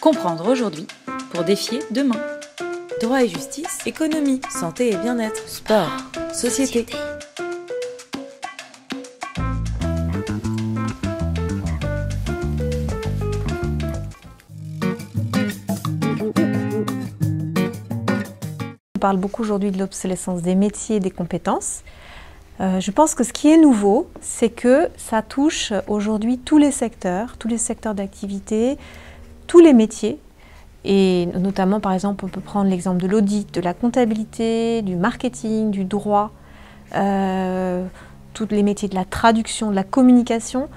Comprendre aujourd'hui pour défier demain. Droit et justice, économie, santé et bien-être, sport, société. On parle beaucoup aujourd'hui de l'obsolescence des métiers et des compétences. Euh, je pense que ce qui est nouveau, c'est que ça touche aujourd'hui tous les secteurs, tous les secteurs d'activité, tous les métiers. Et notamment, par exemple, on peut prendre l'exemple de l'audit, de la comptabilité, du marketing, du droit, euh, tous les métiers de la traduction, de la communication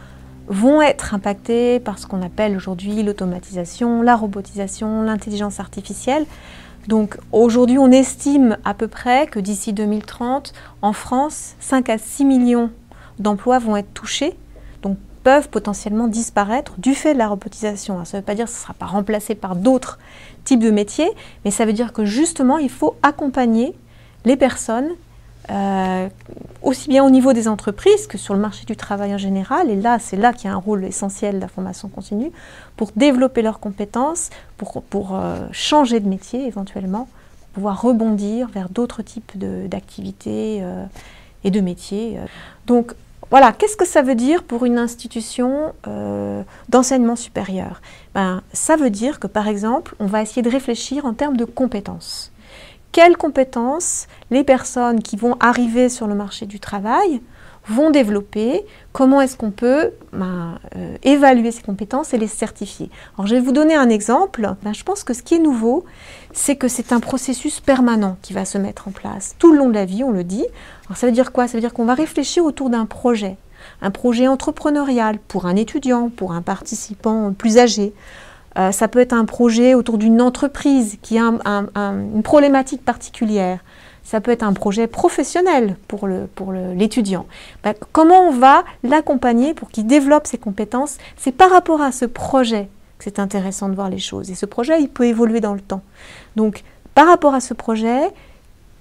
vont être impactés par ce qu'on appelle aujourd'hui l'automatisation, la robotisation, l'intelligence artificielle. Donc aujourd'hui, on estime à peu près que d'ici 2030, en France, 5 à 6 millions d'emplois vont être touchés, donc peuvent potentiellement disparaître du fait de la robotisation. Ça ne veut pas dire que ce ne sera pas remplacé par d'autres types de métiers, mais ça veut dire que justement, il faut accompagner les personnes euh, aussi bien au niveau des entreprises que sur le marché du travail en général. Et là, c'est là qu'il y a un rôle essentiel de la formation continue pour développer leurs compétences, pour, pour euh, changer de métier éventuellement, pour pouvoir rebondir vers d'autres types d'activités euh, et de métiers. Donc voilà, qu'est-ce que ça veut dire pour une institution d'enseignement supérieur? Ben, Ça veut dire que par exemple, on va essayer de réfléchir en termes de compétences quelles compétences les personnes qui vont arriver sur le marché du travail vont développer, comment est-ce qu'on peut ben, euh, évaluer ces compétences et les certifier. Alors je vais vous donner un exemple. Ben, je pense que ce qui est nouveau, c'est que c'est un processus permanent qui va se mettre en place tout le long de la vie, on le dit. Alors ça veut dire quoi? Ça veut dire qu'on va réfléchir autour d'un projet, un projet entrepreneurial pour un étudiant, pour un participant plus âgé, euh, ça peut être un projet autour d'une entreprise qui a une problématique particulière. Ça peut être un projet professionnel pour l'étudiant. Le, ben, comment on va l'accompagner pour qu'il développe ses compétences? C'est par rapport à ce projet que c'est intéressant de voir les choses. Et ce projet, il peut évoluer dans le temps. Donc, par rapport à ce projet,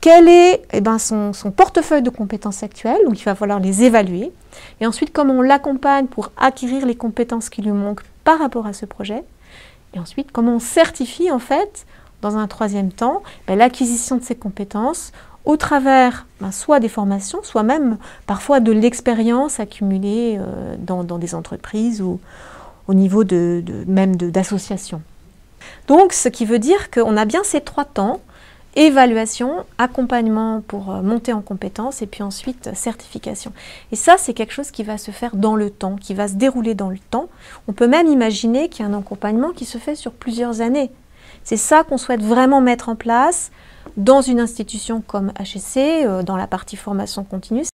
quel est eh ben, son, son, portefeuille de compétences actuelles? Donc, il va falloir les évaluer. Et ensuite, comment on l'accompagne pour acquérir les compétences qui lui manquent par rapport à ce projet? Et ensuite, comment on certifie en fait, dans un troisième temps, ben, l'acquisition de ces compétences au travers ben, soit des formations, soit même parfois de l'expérience accumulée euh, dans, des entreprises ou au niveau de, même d'associations. Donc, ce qui veut dire qu'on a bien ces trois temps évaluation, accompagnement pour euh, monter en compétence et puis ensuite certification. Et ça, c'est quelque chose qui va se faire dans le temps, qui va se dérouler dans le temps. On peut même imaginer qu'il y a un accompagnement qui se fait sur plusieurs années. C'est ça qu'on souhaite vraiment mettre en place dans une institution comme HSC, euh, dans la partie formation continue.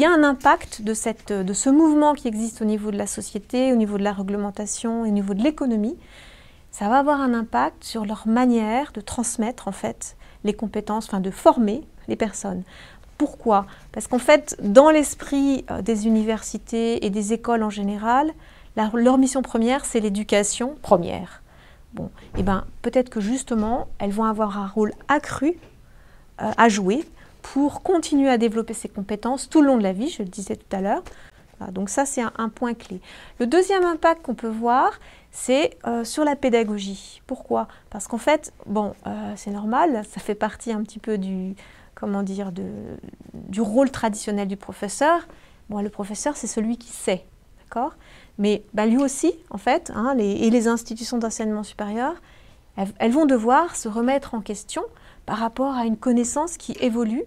Y a un impact de, ce mouvement qui existe au niveau de la société, au niveau de la réglementation, au niveau de l'économie. Ça va avoir un impact sur leur manière de transmettre en fait les compétences, enfin de former les personnes. Pourquoi? Parce qu'en fait, dans l'esprit euh, des universités et des écoles en général, leur mission première, c'est l'éducation première. Bon, et eh ben peut-être que justement, elles vont avoir un rôle accru euh, à jouer pour continuer à développer ses compétences tout le long de la vie, je le disais tout à l'heure. donc ça, c'est un, point clé. Le deuxième impact qu'on peut voir, c'est euh, sur la pédagogie. Pourquoi? Parce qu'en fait, bon, euh, c'est normal, ça fait partie un petit peu du, comment dire, du rôle traditionnel du professeur. Bon, le professeur, c'est celui qui sait, d'accord? Mais bah, lui aussi, en fait, hein, et les institutions d'enseignement supérieur, elles vont devoir se remettre en question par rapport à une connaissance qui évolue.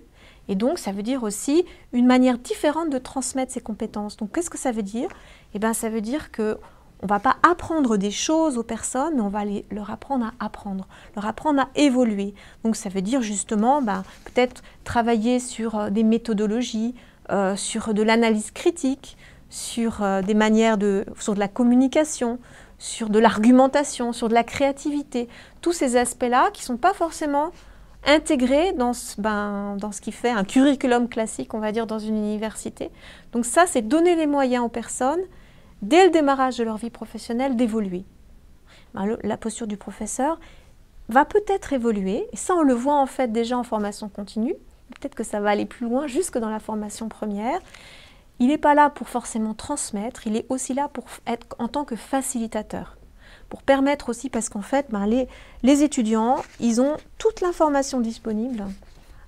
Et donc, ça veut dire aussi une manière différente de transmettre ses compétences. Donc, qu'est-ce que ça veut dire? Eh bien, ça veut dire que on va pas apprendre des choses aux personnes, mais on va les, leur apprendre à apprendre, leur apprendre à évoluer. Donc, ça veut dire justement, ben, peut-être travailler sur euh, des méthodologies, euh, sur de l'analyse critique, sur euh, des manières de, sur de la communication, sur de l'argumentation, sur de la créativité. Tous ces aspects-là qui ne sont pas forcément intégré dans ce, ben, qui fait un curriculum classique, on va dire, dans une université. Donc ça, c'est donner les moyens aux personnes, dès le démarrage de leur vie professionnelle, d'évoluer. Ben, la posture du professeur va peut-être évoluer, et ça on le voit en fait déjà en formation continue, peut-être que ça va aller plus loin, jusque dans la formation première. Il n'est pas là pour forcément transmettre, il est aussi là pour être en tant que facilitateur pour permettre aussi, parce qu'en fait, ben, les, étudiants, ils ont toute l'information disponible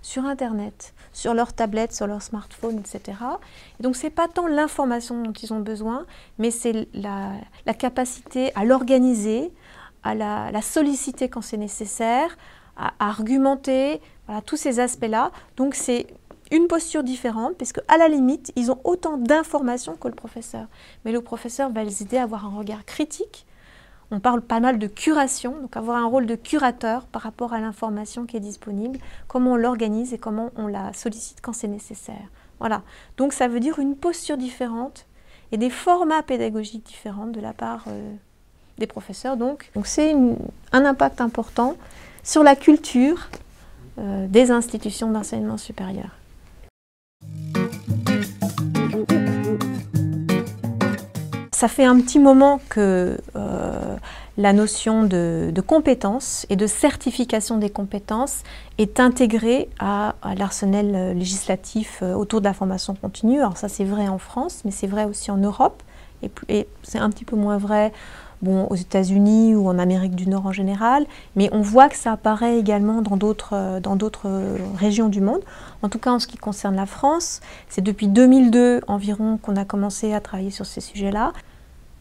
sur Internet, sur leur tablette, sur leur smartphone, etc. Et donc, ce n'est pas tant l'information dont ils ont besoin, mais c'est la, capacité à l'organiser, à la, solliciter quand c'est nécessaire, à, argumenter, voilà, tous ces aspects-là. Donc, c'est une posture différente, puisque à la limite, ils ont autant d'informations que le professeur. Mais le professeur va les aider à avoir un regard critique on parle pas mal de curation, donc avoir un rôle de curateur par rapport à l'information qui est disponible, comment on l'organise et comment on la sollicite quand c'est nécessaire. Voilà. Donc ça veut dire une posture différente et des formats pédagogiques différents de la part euh, des professeurs. Donc c'est un impact important sur la culture euh, des institutions d'enseignement supérieur. Ça fait un petit moment que euh, la notion de, compétence et de certification des compétences est intégrée à, l'arsenal euh, législatif euh, autour de la formation continue. Alors ça c'est vrai en France, mais c'est vrai aussi en Europe, et, c'est un petit peu moins vrai aux États-Unis ou en Amérique du Nord en général, mais on voit que ça apparaît également dans d'autres, dans d'autres régions du monde. En tout cas, en ce qui concerne la France, c'est depuis 2002 environ qu'on a commencé à travailler sur ces sujets-là.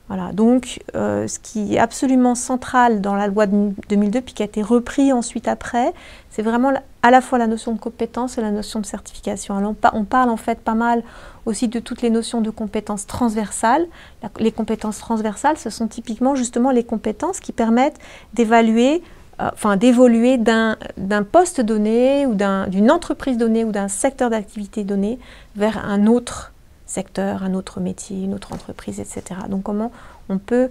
Voilà, donc euh, ce qui est absolument central dans la loi de 2002, puis qui a été repris ensuite après, c'est vraiment à la fois la notion de compétence et la notion de certification. Alors on, parle en fait pas mal aussi de toutes les notions de compétences transversales. les compétences transversales, ce sont typiquement justement les compétences qui permettent d'évaluer, euh, enfin d'évoluer d'un poste donné ou d'une entreprise donnée ou d'un secteur d'activité donné vers un autre secteur, un autre métier, une autre entreprise, etc. Donc comment on peut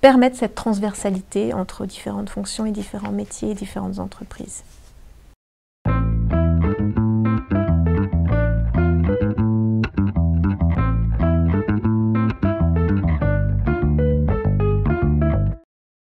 permettre cette transversalité entre différentes fonctions et différents métiers et différentes entreprises?